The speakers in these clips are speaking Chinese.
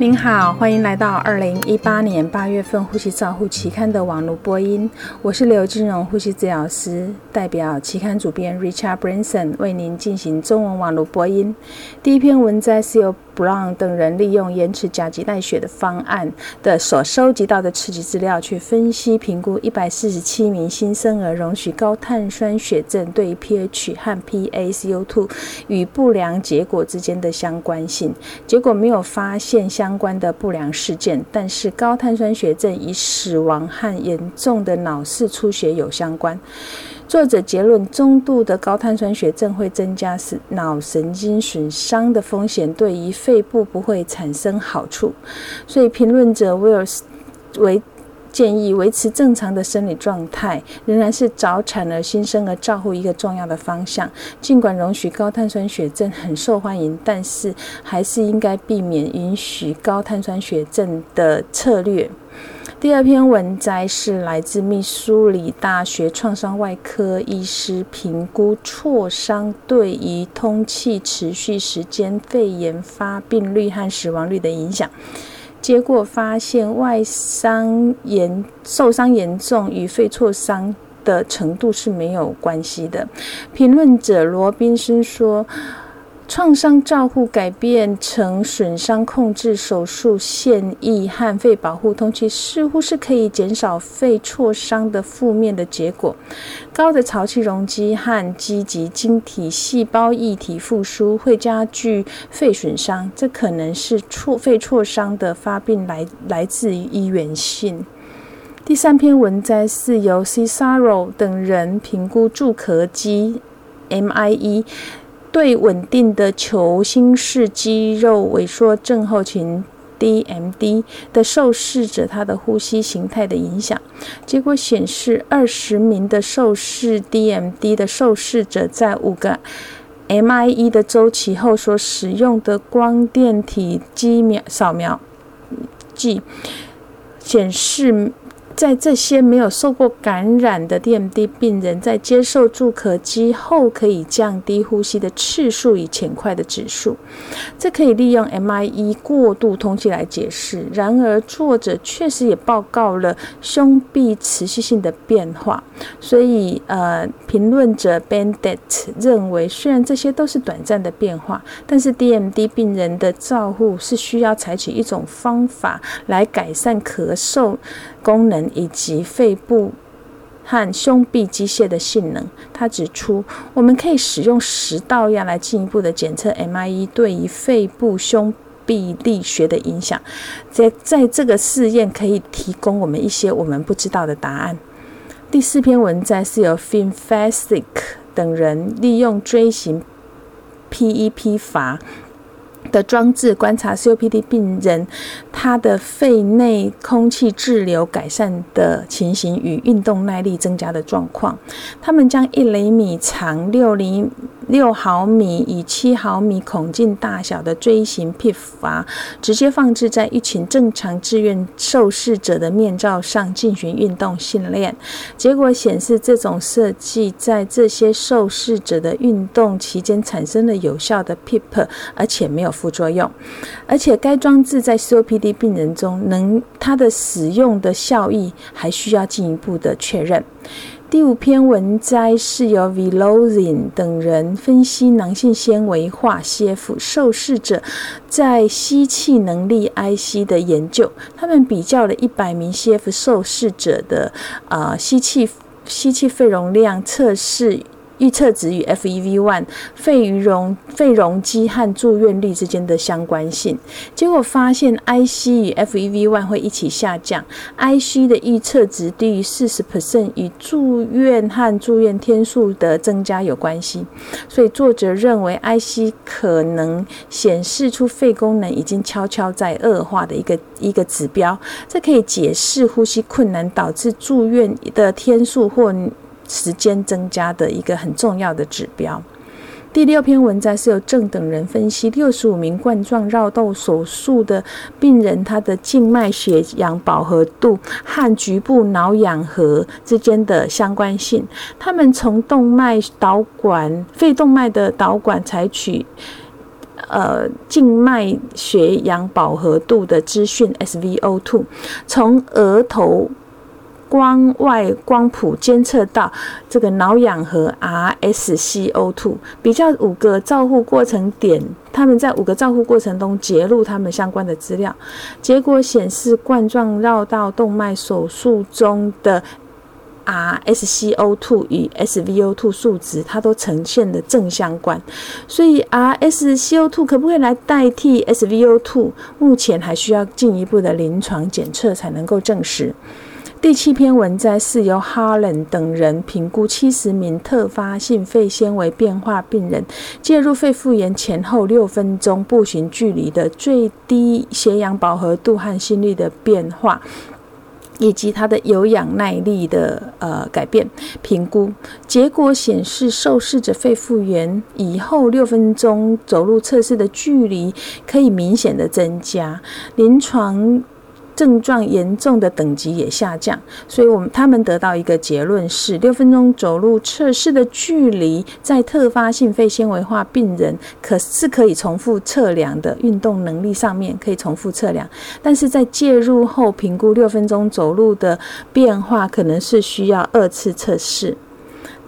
您好，欢迎来到二零一八年八月份《呼吸照护》期刊的网络播音。我是刘金荣呼吸治疗师，代表期刊主编 Richard Branson 为您进行中文网络播音。第一篇文摘是由 Brown 等人利用延迟甲基代血的方案的所收集到的刺激资料，去分析评估一百四十七名新生儿容许高碳酸血症对 pH 和 PaCO2 与不良结果之间的相关性。结果没有发现相关的不良事件，但是高碳酸血症与死亡和严重的脑室出血有相关。作者结论：中度的高碳酸血症会增加是脑神经损伤的风险，对于肺部不会产生好处。所以，评论者威尔斯为建议维持正常的生理状态，仍然是早产儿新生儿照护一个重要的方向。尽管容许高碳酸血症很受欢迎，但是还是应该避免允许高碳酸血症的策略。第二篇文摘是来自密苏里大学创伤外科医师评估挫伤对于通气持续时间、肺炎发病率和死亡率的影响。结果发现，外伤严受伤严重与肺挫伤的程度是没有关系的。评论者罗宾森说。创伤照护改变成损伤控制手术现役和肺保护通气，似乎是可以减少肺挫伤的负面的结果。高的潮气容积和积极晶体细胞液体复苏会加剧肺损伤，这可能是挫肺挫伤的发病来来自于医源性。第三篇文摘是由 Cesaro 等人评估助咳肌 MIE。对稳定的球心式肌肉萎缩症候群 （DMD） 的受试者，他的呼吸形态的影响。结果显示，二十名的受试 DMD 的受试者在五个 MIE 的周期后所使用的光电体机描扫描计显示。在这些没有受过感染的 DMD 病人，在接受助咳机后，可以降低呼吸的次数与浅快的指数。这可以利用 MIE 过度通气来解释。然而，作者确实也报告了胸壁持续性的变化。所以，呃，评论者 Bandit 认为，虽然这些都是短暂的变化，但是 DMD 病人的照护是需要采取一种方法来改善咳嗽功能。以及肺部和胸壁机械的性能，他指出，我们可以使用食道压来进一步的检测 MIE 对于肺部胸壁力学的影响。在在这个试验可以提供我们一些我们不知道的答案。第四篇文摘是由 f i n f a s i c 等人利用锥形 PEP 阀。的装置观察 COPD 病人他的肺内空气滞留改善的情形与运动耐力增加的状况。他们将一厘米长、六厘六毫米与七毫米孔径大小的锥形 PEP 阀直接放置在一群正常志愿受试者的面罩上进行运动训练。结果显示，这种设计在这些受试者的运动期间产生了有效的 pip，而且没有。副作用，而且该装置在 COPD 病人中能它的使用的效益还需要进一步的确认。第五篇文摘是由 Vilozin 等人分析囊性纤维化 CF 受试者在吸气能力 IC 的研究，他们比较了一百名 CF 受试者的啊吸气吸气肺容量测试。预测值与 FEV1 肺余容肺容积和住院率之间的相关性，结果发现 IC 与 FEV1 会一起下降。IC 的预测值低于四十 percent 与住院和住院天数的增加有关系。所以作者认为 IC 可能显示出肺功能已经悄悄在恶化的一个一个指标。这可以解释呼吸困难导致住院的天数或。时间增加的一个很重要的指标。第六篇文章是由郑等人分析六十五名冠状绕道手术的病人，他的静脉血氧饱和度和局部脑氧合之间的相关性。他们从动脉导管、肺动脉的导管采取。呃静脉血氧饱和度的资讯 SVO2，从额头。光外光谱监测到这个脑氧和 RSCO2，比较五个照护过程点，他们在五个照护过程中揭露他们相关的资料，结果显示冠状绕道动脉手术中的 RSCO2 与 SVO2 数值，它都呈现的正相关，所以 RSCO2 可不可以来代替 SVO2？目前还需要进一步的临床检测才能够证实。第七篇文摘是由哈伦等人评估七十名特发性肺纤维变化病人介入肺复原前后六分钟步行距离的最低血氧饱和度和心率的变化，以及它的有氧耐力的呃改变评估。结果显示，受试者肺复原以后六分钟走路测试的距离可以明显的增加，临床。症状严重的等级也下降，所以我们他们得到一个结论是：六分钟走路测试的距离在特发性肺纤维化病人可是可以重复测量的，运动能力上面可以重复测量，但是在介入后评估六分钟走路的变化，可能是需要二次测试。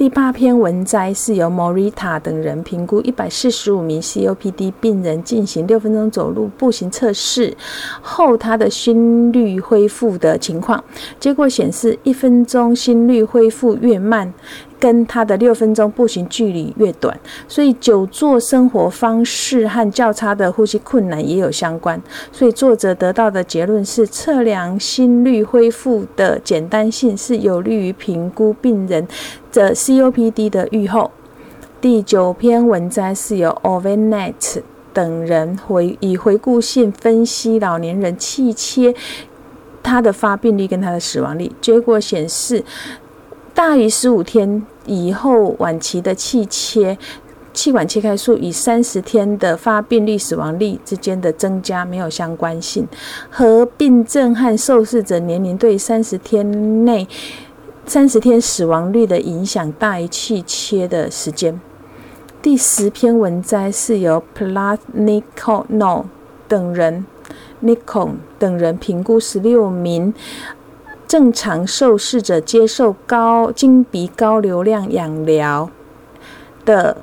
第八篇文摘是由 Morita 等人评估一百四十五名 COPD 病人进行六分钟走路步行测试后，他的心率恢复的情况。结果显示，一分钟心率恢复越慢。跟他的六分钟步行距离越短，所以久坐生活方式和较差的呼吸困难也有相关。所以作者得到的结论是，测量心率恢复的简单性是有利于评估病人的 COPD 的预后。第九篇文摘是由 Ovenet 等人回以回顾性分析老年人气切他的发病率跟他的死亡率，结果显示。大于十五天以后晚期的气切气管切开术与三十天的发病率、死亡率之间的增加没有相关性，合并症和受试者年龄对三十天内三十天死亡率的影响大于气切的时间。第十篇文摘是由 Platnikono 等人 Nikon 等人评估十六名。正常受试者接受高经鼻高流量氧疗的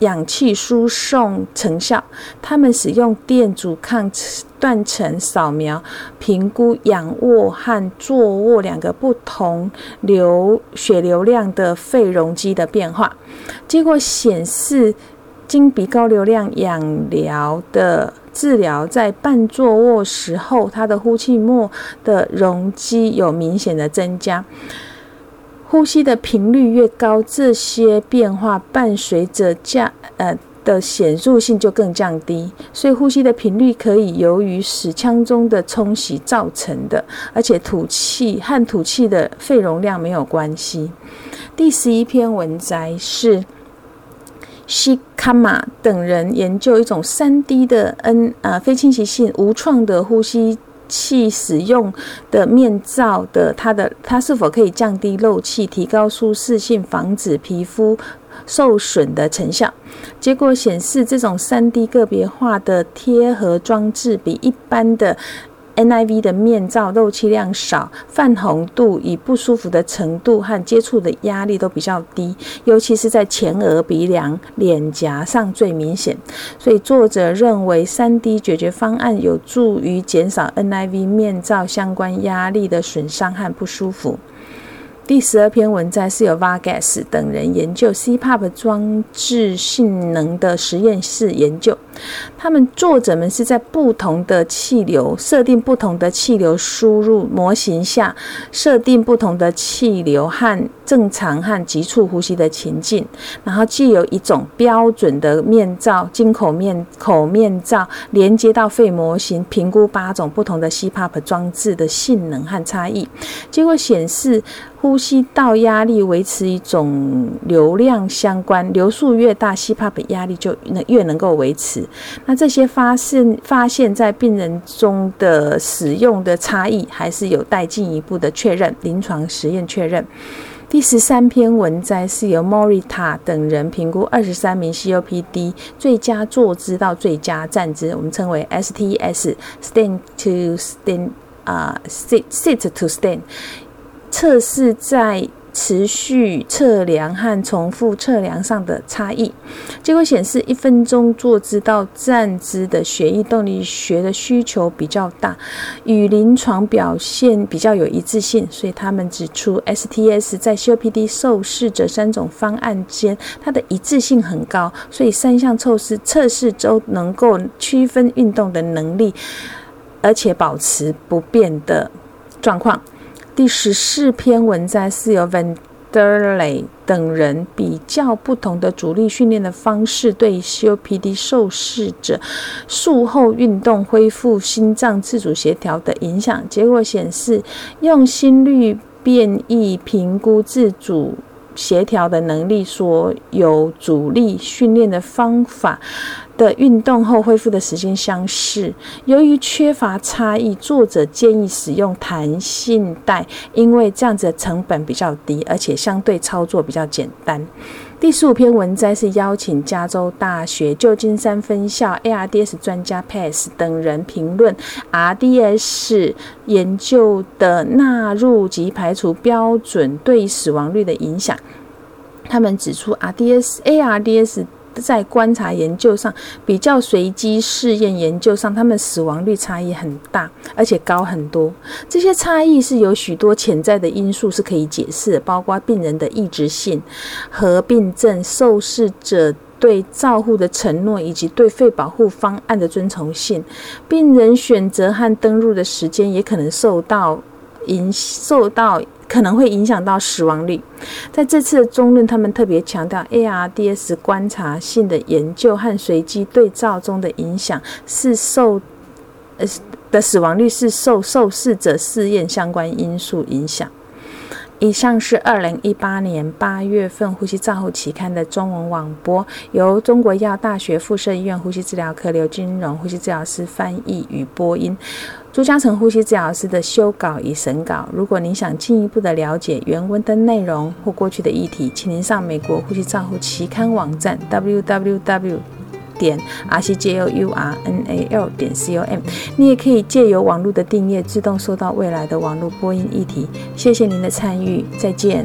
氧气输送成效，他们使用电阻抗断层扫描评估仰卧和坐卧两个不同流血流量的肺容积的变化，结果显示。经鼻高流量氧疗的治疗，在半坐卧时候，他的呼气末的容积有明显的增加，呼吸的频率越高，这些变化伴随着降呃的显著性就更降低。所以呼吸的频率可以由于使腔中的冲洗造成的，而且吐气和吐气的肺容量没有关系。第十一篇文摘是。西卡马等人研究一种三 D 的 N 啊非侵袭性无创的呼吸器使用的面罩的它的它是否可以降低漏气、提高舒适性、防止皮肤受损的成效。结果显示，这种三 D 个别化的贴合装置比一般的。NIV 的面罩漏气量少，泛红度以不舒服的程度和接触的压力都比较低，尤其是在前额、鼻梁、脸颊上最明显。所以作者认为，3D 解决方案有助于减少 NIV 面罩相关压力的损伤和不舒服。第十二篇文摘是由 Vargas 等人研究 CPAP 装置性能的实验室研究。他们作者们是在不同的气流设定不同的气流输入模型下，设定不同的气流和正常和急促呼吸的情境，然后既有一种标准的面罩进口面口面罩连接到肺模型，评估八种不同的 CPAP 装置的性能和差异。结果显示。呼吸道压力维持一种流量相关，流速越大，CPAP 压力就能越能够维持。那这些发现发现在病人中的使用的差异，还是有待进一步的确认，临床实验确认。第十三篇文摘是由 Morita 等人评估二十三名 COPD 最佳坐姿到最佳站姿，我们称为 STS（Stand to Stand） 啊，Sit Sit to Stand，测试在。持续测量和重复测量上的差异，结果显示，一分钟坐姿到站姿的血液动力学的需求比较大，与临床表现比较有一致性。所以他们指出，STS 在 COPD 受试者三种方案间，它的一致性很高，所以三项测试测试都能够区分运动的能力，而且保持不变的状况。第十四篇文摘是由 Van der Ley 等人比较不同的主力训练的方式对 COPD 受试者术后运动恢复心脏自主协调的影响。结果显示，用心率变异评估自主协调的能力，所有阻力训练的方法。的运动后恢复的时间相似。由于缺乏差异，作者建议使用弹性带，因为这样子的成本比较低，而且相对操作比较简单。第十五篇文摘是邀请加州大学旧金山分校 ARDS 专家 Pass 等人评论 RDS 研究的纳入及排除标准对死亡率的影响。他们指出，RDS ARDS。在观察研究上，比较随机试验研究上，他们死亡率差异很大，而且高很多。这些差异是有许多潜在的因素是可以解释，包括病人的意志性、合并症、受试者对照护的承诺，以及对肺保护方案的遵从性。病人选择和登入的时间也可能受到影受到。可能会影响到死亡率。在这次的中论，他们特别强调，ARDS 观察性的研究和随机对照中的影响是受呃的死亡率是受受试者试验相关因素影响。以上是二零一八年八月份《呼吸照护期刊》的中文网播，由中国医药大学附设医院呼吸治疗科刘金荣呼吸治疗师翻译与播音。朱嘉诚呼吸治疗师的修稿与审稿。如果您想进一步的了解原文的内容或过去的议题，请您上美国呼吸照护期刊网站 www 点 r c j o u r n a l 点 c o m。你也可以借由网络的订阅，自动收到未来的网络播音议题。谢谢您的参与，再见。